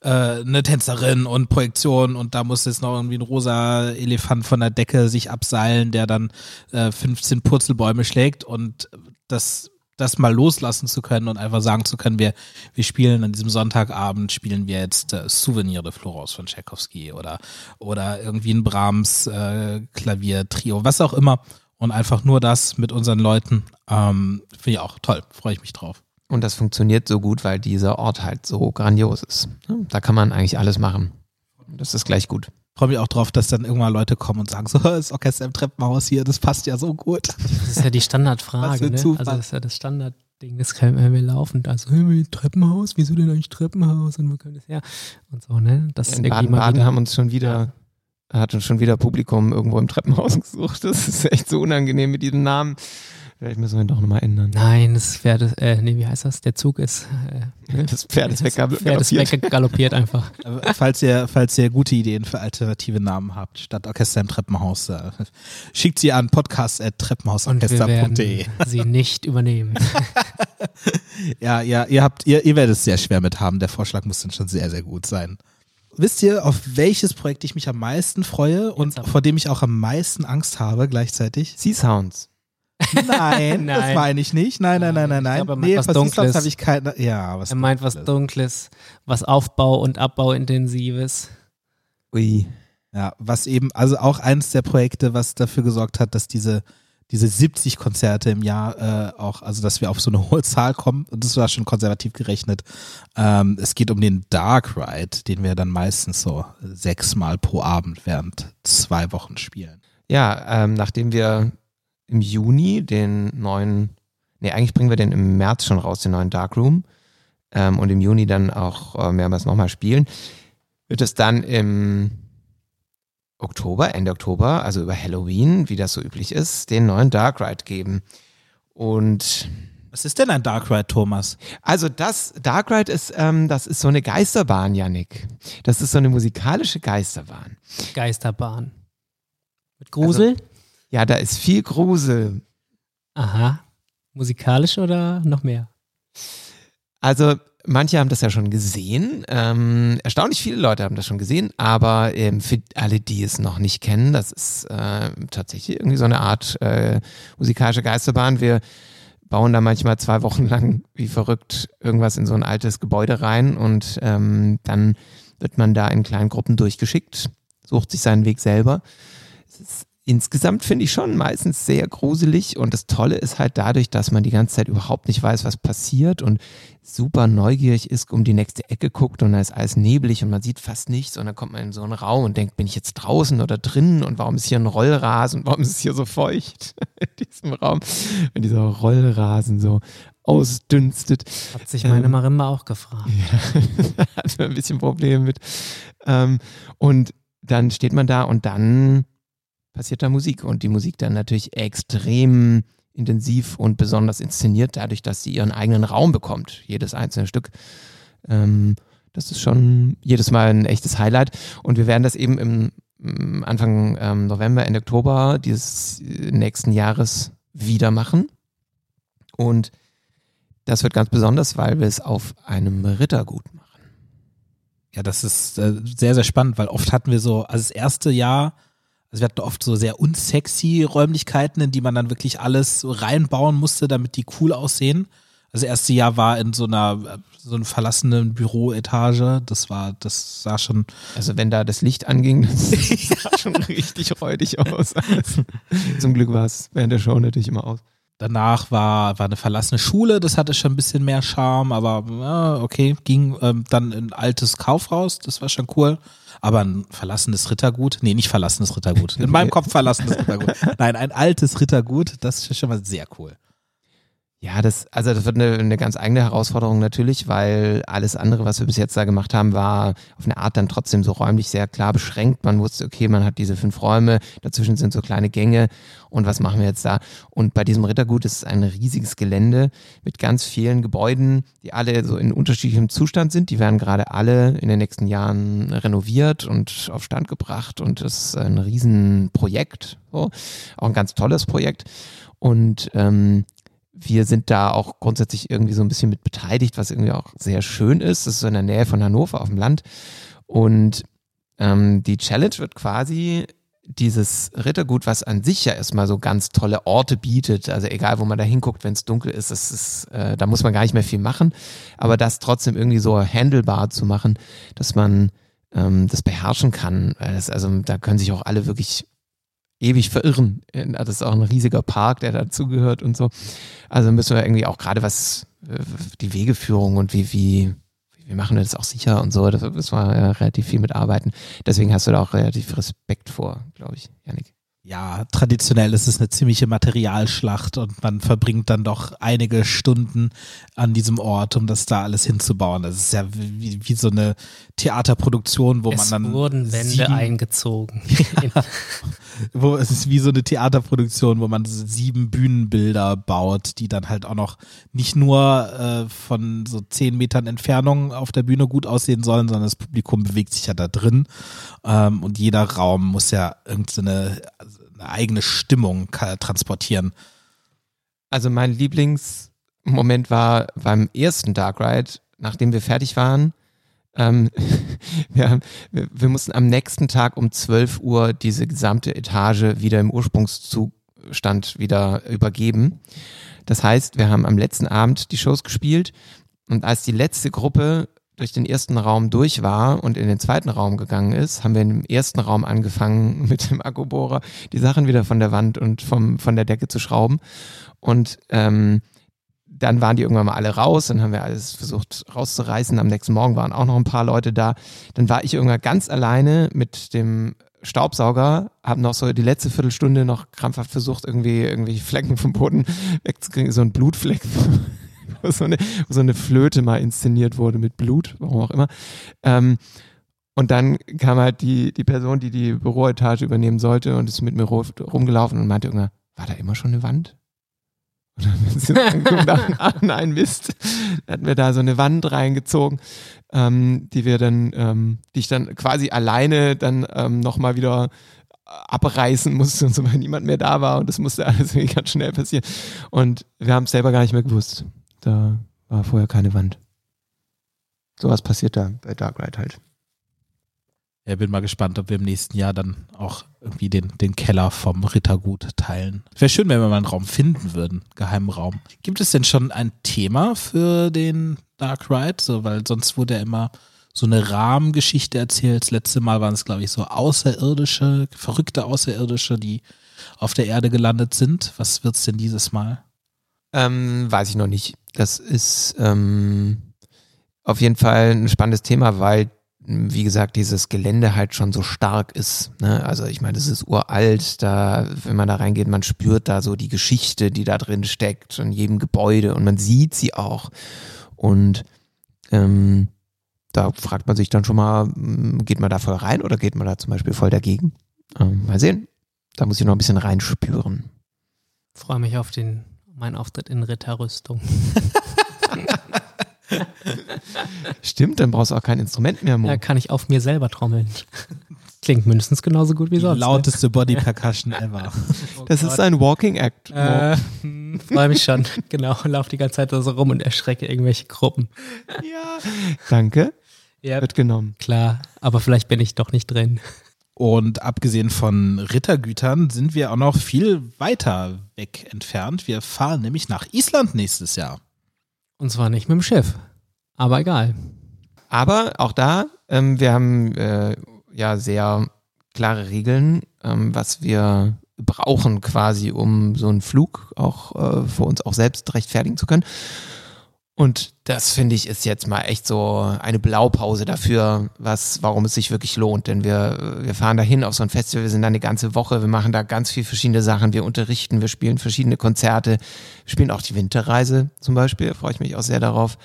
Speaker 2: äh, eine Tänzerin und Projektion und da muss jetzt noch irgendwie ein rosa Elefant von der Decke sich abseilen, der dann äh, 15 Purzelbäume schlägt und das das mal loslassen zu können und einfach sagen zu können, wir, wir spielen an diesem Sonntagabend, spielen wir jetzt äh, Souvenir de Florence von Tchaikovsky oder, oder irgendwie ein Brahms äh, Klavier-Trio, was auch immer. Und einfach nur das mit unseren Leuten. Ähm, Finde ich auch toll, freue ich mich drauf.
Speaker 4: Und das funktioniert so gut, weil dieser Ort halt so grandios ist. Da kann man eigentlich alles machen. Das ist gleich gut
Speaker 2: freue mich auch drauf, dass dann irgendwann Leute kommen und sagen, so, das Orchester im Treppenhaus hier, das passt ja so gut.
Speaker 3: Das ist ja die Standardfrage, ne? Also das ist ja das Standardding, das können wir laufend. Also, hey, Treppenhaus, wieso denn eigentlich Treppenhaus und wo kommt das her? Und so, ne?
Speaker 4: Das In Baden-Baden haben uns schon wieder, hat uns schon wieder Publikum irgendwo im Treppenhaus gesucht. Das ist echt so unangenehm mit diesem Namen. Vielleicht müssen wir ihn doch nochmal ändern.
Speaker 3: Nein, das Pferd ist, äh, nee, wie heißt das? Der Zug ist.
Speaker 4: Äh, das Pferd ist weggaloppiert.
Speaker 3: Pferd ist weggaloppiert einfach.
Speaker 2: falls ihr, falls ihr gute Ideen für alternative Namen habt, statt Orchester im Treppenhaus, äh, schickt sie an podcast.treppenhausorchester.de.
Speaker 3: sie nicht übernehmen.
Speaker 2: ja, ja, ihr habt, ihr, ihr werdet es sehr schwer mit haben. Der Vorschlag muss dann schon sehr, sehr gut sein. Wisst ihr, auf welches Projekt ich mich am meisten freue und vor dem ich auch am meisten Angst habe gleichzeitig?
Speaker 4: Sea Sounds.
Speaker 2: Nein, nein, das meine ich nicht. Nein, nein, nein, nein, nein.
Speaker 3: Ich nee, was Dunkles. habe
Speaker 2: ich keine. Ja,
Speaker 3: was. Er meint Dunkles. was Dunkles, was Aufbau- und Abbauintensives.
Speaker 4: Ui.
Speaker 2: Ja, was eben, also auch eines der Projekte, was dafür gesorgt hat, dass diese, diese 70 Konzerte im Jahr äh, auch, also dass wir auf so eine hohe Zahl kommen, und das war schon konservativ gerechnet. Ähm, es geht um den Dark Ride, den wir dann meistens so sechsmal pro Abend während zwei Wochen spielen.
Speaker 4: Ja, ähm, nachdem wir im Juni den neuen, nee, eigentlich bringen wir den im März schon raus, den neuen Darkroom. Ähm, und im Juni dann auch äh, mehrmals nochmal spielen. Wird es dann im Oktober, Ende Oktober, also über Halloween, wie das so üblich ist, den neuen Dark Ride geben. Und
Speaker 2: was ist denn ein Dark Ride, Thomas?
Speaker 4: Also das Dark Ride ist, ähm, das ist so eine Geisterbahn, Yannick. Das ist so eine musikalische Geisterbahn.
Speaker 3: Geisterbahn. Mit Grusel? Also,
Speaker 4: ja, da ist viel Grusel.
Speaker 3: Aha. Musikalisch oder noch mehr?
Speaker 4: Also, manche haben das ja schon gesehen. Ähm, erstaunlich viele Leute haben das schon gesehen, aber ähm, für alle, die es noch nicht kennen, das ist äh, tatsächlich irgendwie so eine Art äh, musikalische Geisterbahn. Wir bauen da manchmal zwei Wochen lang wie verrückt irgendwas in so ein altes Gebäude rein und ähm, dann wird man da in kleinen Gruppen durchgeschickt, sucht sich seinen Weg selber. Es ist insgesamt finde ich schon meistens sehr gruselig und das Tolle ist halt dadurch, dass man die ganze Zeit überhaupt nicht weiß, was passiert und super neugierig ist, um die nächste Ecke guckt und da ist alles neblig und man sieht fast nichts und dann kommt man in so einen Raum und denkt, bin ich jetzt draußen oder drinnen und warum ist hier ein Rollrasen und warum ist es hier so feucht in diesem Raum, wenn dieser Rollrasen so ausdünstet.
Speaker 3: Hat sich meine ähm, Marimba auch gefragt.
Speaker 4: Ja, hat ein bisschen Probleme mit. Ähm, und dann steht man da und dann passiert da Musik und die Musik dann natürlich extrem intensiv und besonders inszeniert, dadurch, dass sie ihren eigenen Raum bekommt, jedes einzelne Stück. Ähm, das ist schon jedes Mal ein echtes Highlight und wir werden das eben im, im Anfang ähm, November, Ende Oktober dieses nächsten Jahres wieder machen und das wird ganz besonders, weil wir es auf einem Rittergut machen.
Speaker 2: Ja, das ist äh, sehr, sehr spannend, weil oft hatten wir so, also das erste Jahr also wir hatten oft so sehr unsexy Räumlichkeiten, in die man dann wirklich alles so reinbauen musste, damit die cool aussehen. Also das erste Jahr war in so einer so einer verlassenen Büroetage. Das war, das sah schon.
Speaker 4: Also wenn da das Licht anging, das sah schon richtig räudig aus. Zum Glück war es während der Show natürlich immer aus.
Speaker 2: Danach war, war eine verlassene Schule, das hatte schon ein bisschen mehr Charme, aber okay, ging ähm, dann in ein altes Kaufhaus, das war schon cool. Aber ein verlassenes Rittergut, nee, nicht verlassenes Rittergut, in meinem Kopf verlassenes Rittergut. Nein, ein altes Rittergut, das ist schon mal sehr cool.
Speaker 4: Ja, das, also das wird eine, eine ganz eigene Herausforderung natürlich, weil alles andere, was wir bis jetzt da gemacht haben, war auf eine Art dann trotzdem so räumlich sehr klar beschränkt. Man wusste, okay, man hat diese fünf Räume, dazwischen sind so kleine Gänge und was machen wir jetzt da? Und bei diesem Rittergut ist es ein riesiges Gelände mit ganz vielen Gebäuden, die alle so in unterschiedlichem Zustand sind. Die werden gerade alle in den nächsten Jahren renoviert und auf Stand gebracht und das ist ein Riesenprojekt, so. auch ein ganz tolles Projekt. Und ähm, wir sind da auch grundsätzlich irgendwie so ein bisschen mit beteiligt, was irgendwie auch sehr schön ist. Das ist so in der Nähe von Hannover auf dem Land. Und ähm, die Challenge wird quasi dieses Rittergut, was an sich ja erstmal so ganz tolle Orte bietet, also egal wo man da hinguckt, wenn es dunkel ist, das ist äh, da muss man gar nicht mehr viel machen, aber das trotzdem irgendwie so handelbar zu machen, dass man ähm, das beherrschen kann, das, also da können sich auch alle wirklich ewig verirren. Das ist auch ein riesiger Park, der dazugehört und so. Also müssen wir irgendwie auch gerade was äh, die Wegeführung und wie, wie, wie machen wir das auch sicher und so, da müssen wir relativ viel mitarbeiten. Deswegen hast du da auch relativ Respekt vor, glaube ich, Janik
Speaker 2: ja, traditionell ist es eine ziemliche Materialschlacht und man verbringt dann doch einige Stunden an diesem Ort, um das da alles hinzubauen. Das ist ja wie, wie so eine Theaterproduktion, wo
Speaker 3: es
Speaker 2: man dann.
Speaker 3: wurden Wände
Speaker 2: sieben,
Speaker 3: eingezogen.
Speaker 2: Ja, wo es ist wie so eine Theaterproduktion, wo man sieben Bühnenbilder baut, die dann halt auch noch nicht nur äh, von so zehn Metern Entfernung auf der Bühne gut aussehen sollen, sondern das Publikum bewegt sich ja da drin. Ähm, und jeder Raum muss ja irgendeine eine eigene Stimmung transportieren.
Speaker 4: Also mein Lieblingsmoment war beim ersten Dark Ride, nachdem wir fertig waren. Ähm, wir, haben, wir, wir, mussten am nächsten Tag um 12 Uhr diese gesamte Etage wieder im Ursprungszustand wieder übergeben. Das heißt, wir haben am letzten Abend die Shows gespielt und als die letzte Gruppe durch den ersten Raum durch war und in den zweiten Raum gegangen ist, haben wir im ersten Raum angefangen, mit dem Akkubohrer die Sachen wieder von der Wand und vom, von der Decke zu schrauben. Und ähm, dann waren die irgendwann mal alle raus, dann haben wir alles versucht rauszureißen. Am nächsten Morgen waren auch noch ein paar Leute da. Dann war ich irgendwann ganz alleine mit dem Staubsauger, habe noch so die letzte Viertelstunde noch krampfhaft versucht, irgendwie irgendwie Flecken vom Boden wegzukriegen, so ein Blutfleck wo so eine, wo so eine Flöte mal inszeniert wurde mit Blut, warum auch immer. Ähm, und dann kam halt die, die Person, die die Büroetage übernehmen sollte und ist mit mir rumgelaufen und meinte irgendwann, war da immer schon eine Wand? Und dann sind wir dachten, ach nein, Mist. Dann hatten wir da so eine Wand reingezogen, ähm, die wir dann, ähm, die ich dann quasi alleine dann ähm, nochmal wieder abreißen musste und so, weil niemand mehr da war und das musste alles irgendwie ganz schnell passieren. Und wir haben es selber gar nicht mehr gewusst. Da war vorher keine Wand. Sowas passiert da bei Dark Ride halt.
Speaker 2: Ja, bin mal gespannt, ob wir im nächsten Jahr dann auch irgendwie den, den Keller vom Rittergut teilen. Wäre schön, wenn wir mal einen Raum finden würden, geheimen Raum. Gibt es denn schon ein Thema für den Dark Ride? So, weil sonst wurde ja immer so eine Rahmengeschichte erzählt. Das letzte Mal waren es, glaube ich, so Außerirdische, verrückte Außerirdische, die auf der Erde gelandet sind. Was wird es denn dieses Mal?
Speaker 4: Ähm, weiß ich noch nicht. Das ist ähm, auf jeden Fall ein spannendes Thema, weil, wie gesagt, dieses Gelände halt schon so stark ist. Ne? Also ich meine, es ist uralt, da, wenn man da reingeht, man spürt da so die Geschichte, die da drin steckt, in jedem Gebäude und man sieht sie auch. Und ähm, da fragt man sich dann schon mal, hm, geht man da voll rein oder geht man da zum Beispiel voll dagegen? Ähm, mal sehen. Da muss ich noch ein bisschen reinspüren.
Speaker 3: Freue mich auf den mein Auftritt in Ritterrüstung.
Speaker 4: Stimmt, dann brauchst du auch kein Instrument mehr,
Speaker 3: Mo. Da kann ich auf mir selber trommeln. Klingt mindestens genauso gut wie sonst.
Speaker 2: Die ne? lauteste ne? Body Percussion ever.
Speaker 4: Oh das Gott. ist ein Walking Act.
Speaker 3: Äh, Freue mich schon. Genau, lauf die ganze Zeit da so rum und erschrecke irgendwelche Gruppen.
Speaker 4: Ja. Danke.
Speaker 3: Ja,
Speaker 4: Wird genommen.
Speaker 3: Klar, aber vielleicht bin ich doch nicht drin.
Speaker 2: Und abgesehen von Rittergütern sind wir auch noch viel weiter weg entfernt. Wir fahren nämlich nach Island nächstes Jahr.
Speaker 3: Und zwar nicht mit dem Schiff. Aber egal.
Speaker 4: Aber auch da, ähm, wir haben äh, ja sehr klare Regeln, ähm, was wir brauchen quasi, um so einen Flug auch äh, für uns auch selbst rechtfertigen zu können. Und das finde ich ist jetzt mal echt so eine Blaupause dafür, was, warum es sich wirklich lohnt. Denn wir, wir fahren dahin auf so ein Festival, wir sind da eine ganze Woche, wir machen da ganz viel verschiedene Sachen, wir unterrichten, wir spielen verschiedene Konzerte, spielen auch die Winterreise zum Beispiel, freue ich mich auch sehr darauf.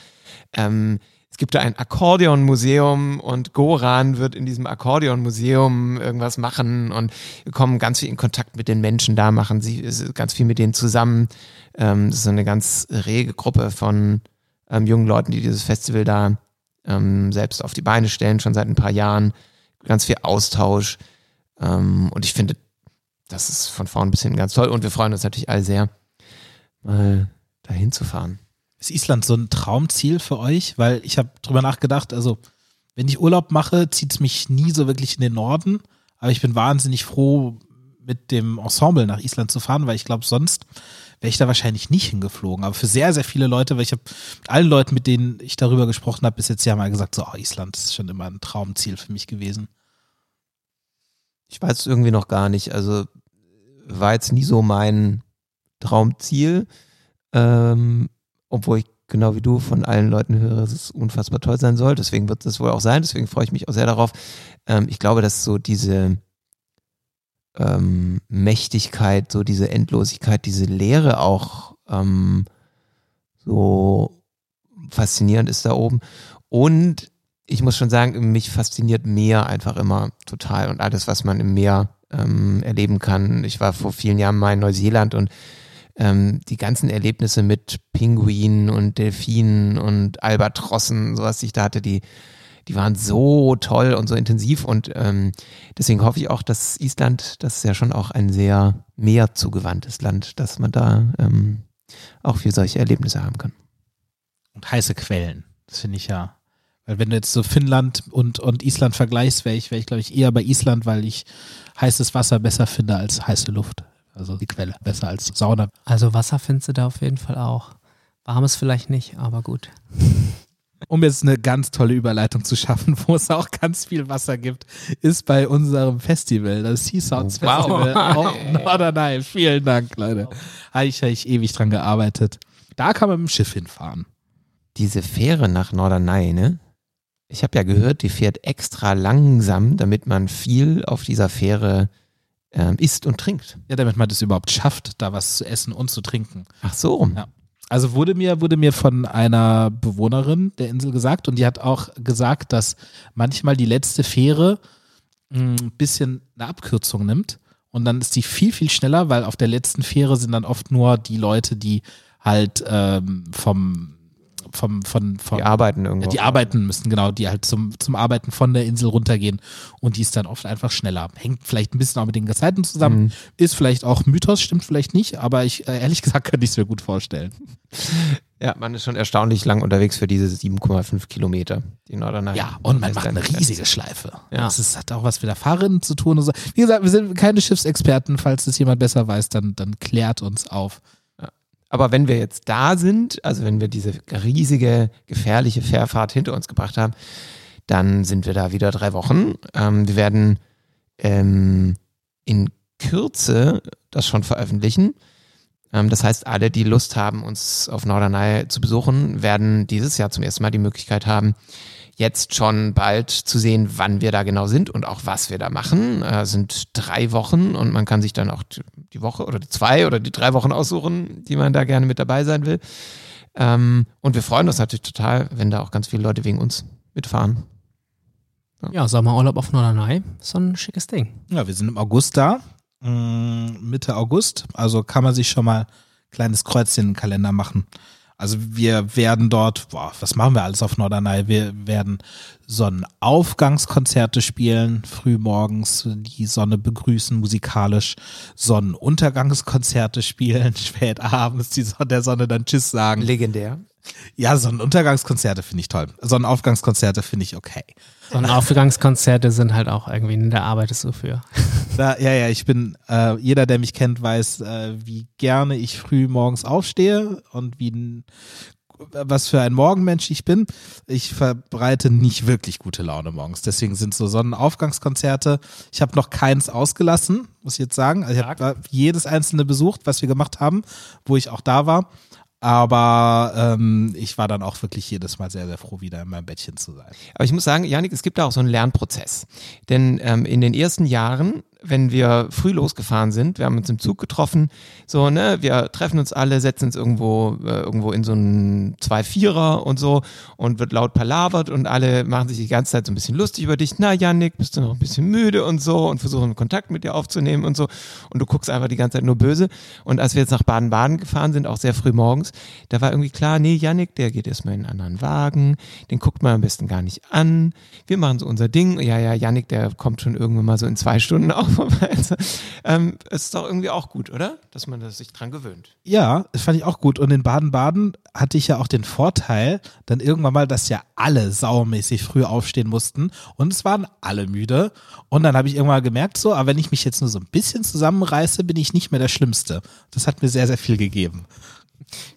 Speaker 4: Ähm, es gibt da ein Akkordeonmuseum und Goran wird in diesem Akkordeonmuseum irgendwas machen und wir kommen ganz viel in Kontakt mit den Menschen da, machen sie ganz viel mit denen zusammen. Ähm, das ist eine ganz rege Gruppe von ähm, jungen Leuten, die dieses Festival da ähm, selbst auf die Beine stellen, schon seit ein paar Jahren. Ganz viel Austausch. Ähm, und ich finde, das ist von vorn bis hinten ganz toll. Und wir freuen uns natürlich alle sehr, mal dahin zu fahren.
Speaker 2: Ist Island so ein Traumziel für euch? Weil ich habe drüber nachgedacht, also wenn ich Urlaub mache, zieht es mich nie so wirklich in den Norden. Aber ich bin wahnsinnig froh, mit dem Ensemble nach Island zu fahren, weil ich glaube, sonst wäre ich da wahrscheinlich nicht hingeflogen. Aber für sehr, sehr viele Leute, weil ich habe mit allen Leuten, mit denen ich darüber gesprochen habe, bis jetzt ja mal gesagt, so, oh, Island ist schon immer ein Traumziel für mich gewesen.
Speaker 4: Ich weiß es irgendwie noch gar nicht. Also war jetzt nie so mein Traumziel, ähm, obwohl ich genau wie du von allen Leuten höre, dass es unfassbar toll sein soll. Deswegen wird es wohl auch sein. Deswegen freue ich mich auch sehr darauf. Ähm, ich glaube, dass so diese ähm, Mächtigkeit, so diese Endlosigkeit, diese Leere auch ähm, so faszinierend ist da oben. Und ich muss schon sagen, mich fasziniert Meer einfach immer total und alles, was man im Meer ähm, erleben kann. Ich war vor vielen Jahren mal in Neuseeland und ähm, die ganzen Erlebnisse mit Pinguinen und Delfinen und Albatrossen, sowas ich da hatte, die, die waren so toll und so intensiv und ähm, deswegen hoffe ich auch, dass Island, das ist ja schon auch ein sehr meerzugewandtes Land, dass man da ähm, auch für solche Erlebnisse haben kann.
Speaker 2: Und heiße Quellen, das finde ich ja. Weil wenn du jetzt so Finnland und, und Island vergleichst, wäre ich, wäre ich glaube ich eher bei Island, weil ich heißes Wasser besser finde als heiße Luft. Also die Quelle besser als Sauna.
Speaker 3: Also Wasser findest du da auf jeden Fall auch. Warmes vielleicht nicht, aber gut.
Speaker 2: Um jetzt eine ganz tolle Überleitung zu schaffen, wo es auch ganz viel Wasser gibt, ist bei unserem Festival, das Sea Sounds Festival
Speaker 4: Wow.
Speaker 2: auf Norderney. Vielen Dank, Leute. Habe ich, hab ich ewig dran gearbeitet. Da kann man mit dem Schiff hinfahren.
Speaker 4: Diese Fähre nach Norderney, ne? Ich habe ja gehört, die fährt extra langsam, damit man viel auf dieser Fähre ähm, isst und trinkt.
Speaker 2: Ja, damit man das überhaupt schafft, da was zu essen und zu trinken.
Speaker 4: Ach so.
Speaker 2: Ja. Also wurde mir, wurde mir von einer Bewohnerin der Insel gesagt und die hat auch gesagt, dass manchmal die letzte Fähre ein bisschen eine Abkürzung nimmt und dann ist die viel, viel schneller, weil auf der letzten Fähre sind dann oft nur die Leute, die halt ähm, vom vom, von, von
Speaker 4: Die arbeiten irgendwo.
Speaker 2: die arbeiten müssen, genau, die halt zum, zum Arbeiten von der Insel runtergehen und die ist dann oft einfach schneller. Hängt vielleicht ein bisschen auch mit den Gezeiten zusammen,
Speaker 4: Mhm.
Speaker 2: ist vielleicht auch Mythos, stimmt vielleicht nicht, aber ich, äh, ehrlich gesagt, könnte ich es mir gut vorstellen.
Speaker 4: Ja, man ist schon erstaunlich lang unterwegs für diese 7,5 Kilometer, die Norderney.
Speaker 2: Ja, und man macht eine riesige Schleife.
Speaker 4: Ja.
Speaker 2: Das ist, hat auch was mit der Fahrerin zu tun. Und so. Wie gesagt, wir sind keine Schiffsexperten. Falls das jemand besser weiß, dann, dann klärt uns auf.
Speaker 4: Aber wenn wir jetzt da sind, also wenn wir diese riesige, gefährliche Fährfahrt hinter uns gebracht haben, dann sind wir da wieder drei Wochen. Ähm, wir werden ähm, in Kürze das schon veröffentlichen. Ähm, das heißt, alle, die Lust haben, uns auf Norderney zu besuchen, werden dieses Jahr zum ersten Mal die Möglichkeit haben, jetzt schon bald zu sehen, wann wir da genau sind und auch was wir da machen. Äh, sind drei Wochen und man kann sich dann auch die- Woche oder die zwei oder die drei Wochen aussuchen, die man da gerne mit dabei sein will. Ähm, und wir freuen uns natürlich total, wenn da auch ganz viele Leute wegen uns mitfahren.
Speaker 3: Ja, Sommerurlaub auf Norderney ist so ein schickes Ding.
Speaker 2: Ja, wir sind im August da. Mm, Mitte August. Also kann man sich schon mal ein kleines Kreuzchen in den Kalender machen. Also wir werden dort, boah, was machen wir alles auf Norderney? Wir werden Sonnenaufgangskonzerte spielen, früh morgens die Sonne begrüßen musikalisch, Sonnenuntergangskonzerte spielen, spät abends die Sonne, der Sonne dann Tschüss sagen.
Speaker 4: Legendär.
Speaker 2: Ja, Sonnenuntergangskonzerte finde ich toll. Sonnenaufgangskonzerte finde ich okay.
Speaker 3: Sonnenaufgangskonzerte sind halt auch irgendwie in der Arbeit so für.
Speaker 2: Da, ja, ja, ich bin, äh, jeder, der mich kennt, weiß, äh, wie gerne ich früh morgens aufstehe und wie was für ein Morgenmensch ich bin. Ich verbreite nicht wirklich gute Laune morgens. Deswegen sind so Sonnenaufgangskonzerte. Ich habe noch keins ausgelassen, muss ich jetzt sagen. Also ich habe jedes einzelne besucht, was wir gemacht haben, wo ich auch da war. Aber ähm, ich war dann auch wirklich jedes Mal sehr, sehr froh, wieder in meinem Bettchen zu sein.
Speaker 4: Aber ich muss sagen, Janik, es gibt da auch so einen Lernprozess. Denn ähm, in den ersten Jahren, wenn wir früh losgefahren sind, wir haben uns im Zug getroffen, so, ne, wir treffen uns alle, setzen uns irgendwo, äh, irgendwo in so einen Zwei-Vierer und so und wird laut palavert und alle machen sich die ganze Zeit so ein bisschen lustig über dich. Na, Janik, bist du noch ein bisschen müde und so und versuchen Kontakt mit dir aufzunehmen und so. Und du guckst einfach die ganze Zeit nur böse. Und als wir jetzt nach Baden-Baden gefahren sind, auch sehr früh morgens, da war irgendwie klar, nee, Janik, der geht erstmal in einen anderen Wagen, den guckt man am besten gar nicht an. Wir machen so unser Ding. Ja, ja, Janik, der kommt schon irgendwann mal so in zwei Stunden auch auch vorbei. Ähm, ist doch irgendwie auch gut, oder? Dass man das sich dran gewöhnt.
Speaker 2: Ja, das fand ich auch gut. Und in Baden-Baden hatte ich ja auch den Vorteil, dann irgendwann mal, dass ja alle saumäßig früh aufstehen mussten und es waren alle müde. Und dann habe ich irgendwann gemerkt, so, aber wenn ich mich jetzt nur so ein bisschen zusammenreiße, bin ich nicht mehr der Schlimmste. Das hat mir sehr, sehr viel gegeben.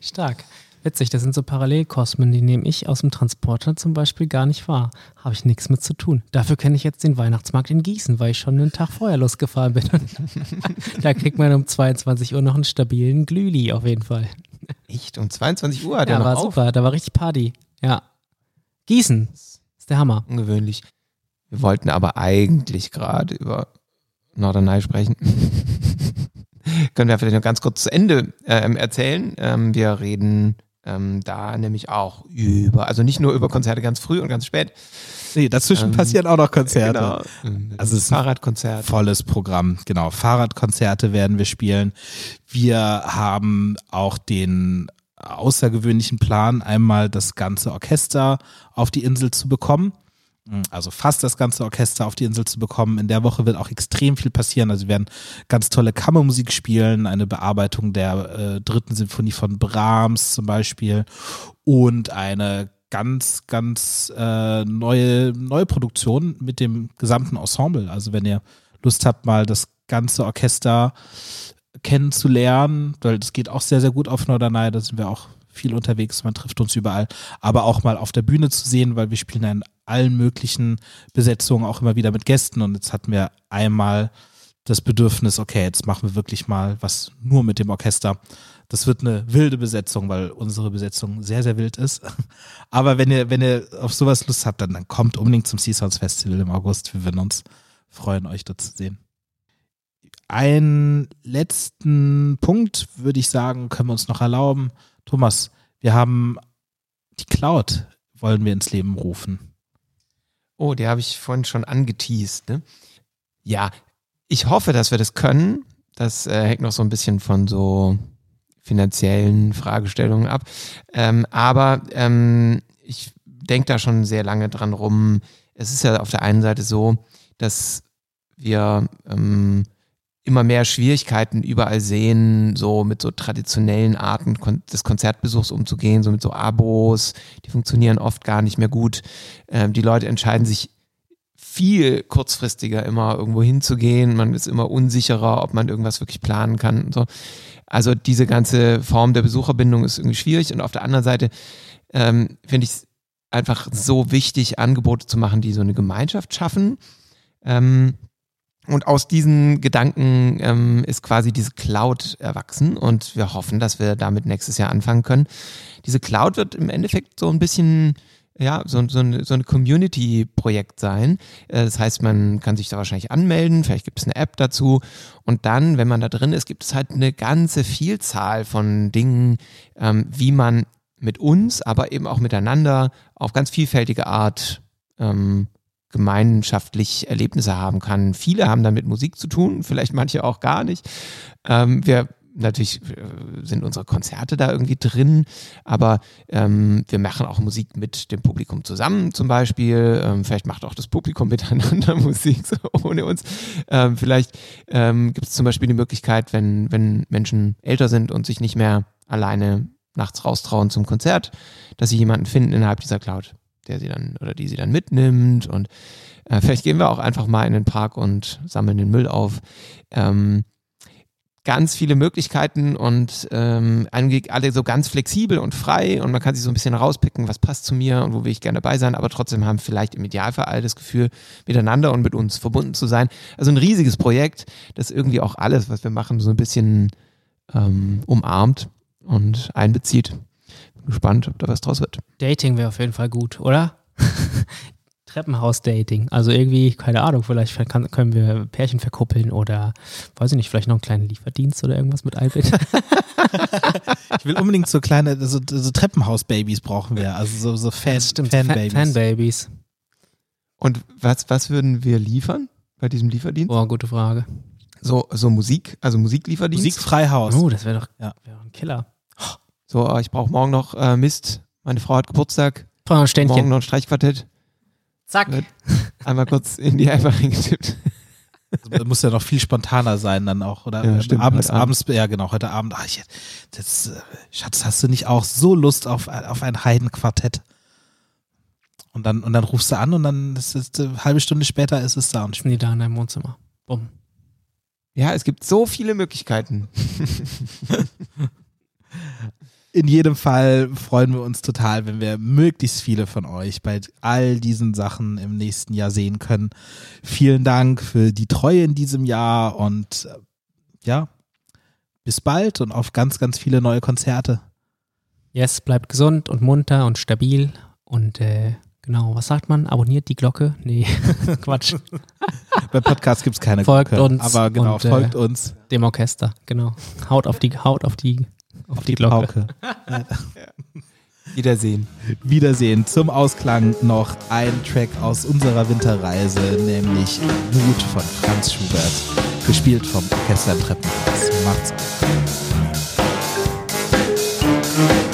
Speaker 3: Stark. Witzig, das sind so Parallelkosmen, die nehme ich aus dem Transporter zum Beispiel gar nicht wahr. Habe ich nichts mit zu tun. Dafür kenne ich jetzt den Weihnachtsmarkt in Gießen, weil ich schon einen Tag vorher losgefahren bin. da kriegt man um 22 Uhr noch einen stabilen Glühli auf jeden Fall.
Speaker 4: Echt? Um 22 Uhr hat
Speaker 3: ja,
Speaker 4: er noch
Speaker 3: war
Speaker 4: auf?
Speaker 3: super, da war richtig Party. Ja. Gießen, ist der Hammer.
Speaker 4: Ungewöhnlich. Wir wollten aber eigentlich gerade über Norderney sprechen. Können wir vielleicht noch ganz kurz zu Ende ähm, erzählen. Ähm, wir reden ähm, da nämlich auch über, also nicht nur über Konzerte ganz früh und ganz spät.
Speaker 2: Nee, dazwischen
Speaker 4: Ähm,
Speaker 2: passieren auch noch Konzerte.
Speaker 4: Genau.
Speaker 2: Also es ist
Speaker 4: Fahrradkonzert.
Speaker 2: Volles Programm, genau. Fahrradkonzerte werden wir spielen. Wir haben auch den außergewöhnlichen Plan, einmal das ganze Orchester auf die Insel zu bekommen. Also fast das ganze Orchester auf die Insel zu bekommen. In der Woche wird auch extrem viel passieren. Also wir werden ganz tolle Kammermusik spielen, eine Bearbeitung der äh, dritten Symphonie von Brahms zum Beispiel und eine ganz, ganz äh, neue, neue Produktion mit dem gesamten Ensemble. Also wenn ihr Lust habt, mal das ganze Orchester kennenzulernen, weil das geht auch sehr, sehr gut auf Norderney, da sind wir auch viel unterwegs, man trifft uns überall, aber auch mal auf der Bühne zu sehen, weil wir spielen ja in allen möglichen Besetzungen auch immer wieder mit Gästen und jetzt hatten wir einmal das Bedürfnis, okay, jetzt machen wir wirklich mal was nur mit dem Orchester. Das wird eine wilde Besetzung, weil unsere Besetzung sehr, sehr wild ist. Aber wenn ihr, wenn ihr auf sowas Lust habt, dann, dann kommt unbedingt zum Sea Festival im August. Wir würden uns freuen, euch dort zu sehen. Einen letzten Punkt würde ich sagen, können wir uns noch erlauben. Thomas, wir haben die Cloud, wollen wir ins Leben rufen.
Speaker 4: Oh, die habe ich vorhin schon angeteased. Ne? Ja, ich hoffe, dass wir das können. Das äh, hängt noch so ein bisschen von so finanziellen Fragestellungen ab. Ähm, aber ähm, ich denke da schon sehr lange dran rum. Es ist ja auf der einen Seite so, dass wir ähm, immer mehr Schwierigkeiten überall sehen, so mit so traditionellen Arten des Konzertbesuchs umzugehen, so mit so Abos, die funktionieren oft gar nicht mehr gut. Ähm, die Leute entscheiden sich viel kurzfristiger immer irgendwo hinzugehen. Man ist immer unsicherer, ob man irgendwas wirklich planen kann und so. Also diese ganze Form der Besucherbindung ist irgendwie schwierig. Und auf der anderen Seite ähm, finde ich es einfach so wichtig, Angebote zu machen, die so eine Gemeinschaft schaffen. Ähm, und aus diesen Gedanken ähm, ist quasi diese Cloud erwachsen und wir hoffen, dass wir damit nächstes Jahr anfangen können. Diese Cloud wird im Endeffekt so ein bisschen ja, so, so, eine, so eine Community-Projekt sein. Äh, Das heißt, man kann sich da wahrscheinlich anmelden, vielleicht gibt es eine App dazu. Und dann, wenn man da drin ist, gibt es halt eine ganze Vielzahl von Dingen, ähm, wie man mit uns, aber eben auch miteinander auf ganz vielfältige Art ähm, gemeinschaftlich Erlebnisse haben kann. Viele haben damit Musik zu tun, vielleicht manche auch gar nicht. Ähm, wir natürlich äh, sind unsere Konzerte da irgendwie drin, aber ähm, wir machen auch Musik mit dem Publikum zusammen zum Beispiel. Ähm, vielleicht macht auch das Publikum miteinander Musik so ohne uns. Ähm, vielleicht ähm, gibt es zum Beispiel die Möglichkeit, wenn, wenn Menschen älter sind und sich nicht mehr alleine nachts raustrauen zum Konzert, dass sie jemanden finden innerhalb dieser Cloud, der sie dann oder die sie dann mitnimmt und äh, vielleicht gehen wir auch einfach mal in den Park und sammeln den Müll auf. Ähm, ganz viele Möglichkeiten und ähm, alle so ganz flexibel und frei und man kann sich so ein bisschen rauspicken, was passt zu mir und wo will ich gerne dabei sein, aber trotzdem haben vielleicht im Idealfall alle das Gefühl, miteinander und mit uns verbunden zu sein. Also ein riesiges Projekt, das irgendwie auch alles, was wir machen, so ein bisschen ähm, umarmt und einbezieht. Gespannt, ob da was draus wird.
Speaker 3: Dating wäre auf jeden Fall gut, oder? Treppenhaus-Dating. Also irgendwie, keine Ahnung, vielleicht kann, können wir Pärchen verkuppeln oder, weiß ich nicht, vielleicht noch einen kleinen Lieferdienst oder irgendwas mit einbinden.
Speaker 2: Ich will unbedingt so kleine, so, so Treppenhaus-Babys brauchen wir, also so, so Fan,
Speaker 3: Stimmt,
Speaker 2: Fan-Babys.
Speaker 3: Fan Fanbabys.
Speaker 4: Und was, was würden wir liefern bei diesem Lieferdienst?
Speaker 3: Oh, gute Frage.
Speaker 4: So, so Musik, also Musiklieferdienst?
Speaker 2: Musikfreihaus.
Speaker 3: Oh, das wäre doch
Speaker 2: Ja.
Speaker 3: wär doch ein Killer.
Speaker 4: So, ah, ich brauche morgen noch äh, Mist. Meine Frau hat Geburtstag.
Speaker 3: Wir ein
Speaker 4: Morgen
Speaker 3: Ständchen.
Speaker 4: noch ein Streichquartett.
Speaker 3: Zack.
Speaker 4: Wird einmal kurz in die App reingetippt.
Speaker 2: Das muss ja noch viel spontaner sein dann auch, oder?
Speaker 4: Ja, stimmt,
Speaker 2: abends,
Speaker 4: Abend.
Speaker 2: abends, ja genau, heute Abend. Ach, ich, das, äh, Schatz, hast du nicht auch so Lust auf, auf ein Heidenquartett? Und dann, und dann rufst du an und dann ist es eine halbe Stunde später ist es Soundspiel.
Speaker 3: Sitzen die da in deinem Wohnzimmer. Bumm.
Speaker 4: Ja, es gibt so viele Möglichkeiten.
Speaker 2: In jedem Fall freuen wir uns total, wenn wir möglichst viele von euch bei all diesen Sachen im nächsten Jahr sehen können. Vielen Dank für die Treue in diesem Jahr und äh, ja, bis bald und auf ganz, ganz viele neue Konzerte.
Speaker 3: Yes, bleibt gesund und munter und stabil. Und äh, genau, was sagt man? Abonniert die Glocke? Nee, Quatsch.
Speaker 2: Bei Podcasts gibt es keine
Speaker 3: Folgt
Speaker 2: Glocke,
Speaker 3: uns
Speaker 2: aber genau,
Speaker 3: und, äh,
Speaker 2: folgt uns.
Speaker 3: Dem Orchester, genau. Haut auf die, haut auf die, auf, die, Glocke.
Speaker 2: Pauke.
Speaker 4: Wiedersehen.
Speaker 2: Wiedersehen. Zum Ausklang noch ein Track aus unserer Winterreise, nämlich Wut von Franz Schubert, gespielt vom Orchester Treppenhaus. Macht's gut.